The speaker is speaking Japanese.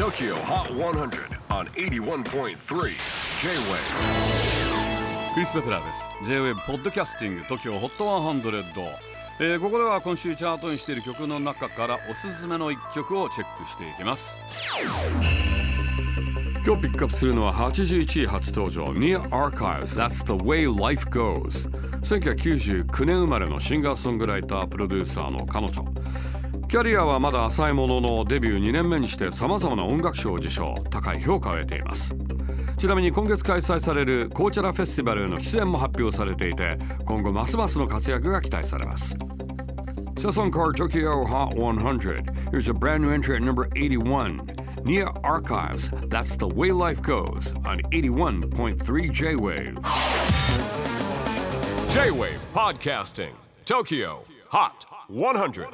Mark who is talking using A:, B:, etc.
A: TOKYO HOT 100 on 81.3 J-WAVE
B: クリス・ベプラーです。J-WAVE ポッドキャスティング TOKYO HOT 100、えーここでは今週チャートにしている曲の中からおすすめの一曲をチェックしていきます。今日ピックアップするのは81位初登場。Near Archives That's the Way Life Goes 1999年生まれのシンガーソングライタープロデューサーの彼女。キャリアはまだ浅いもののデビュー2年目にして様々な音楽賞を受賞高い評価を得ていますちなみに今月開催されるコーチャラフェスティバルへの出演も発表されていて今後ますますの活躍が期待されますセソンカー Tokyo Hot 100 Here's a brand new entry at number 81 Near Archives That's the way life goes on 81.3 J-Wave
A: J-WAVE PODCASTING TOKYO HOT 100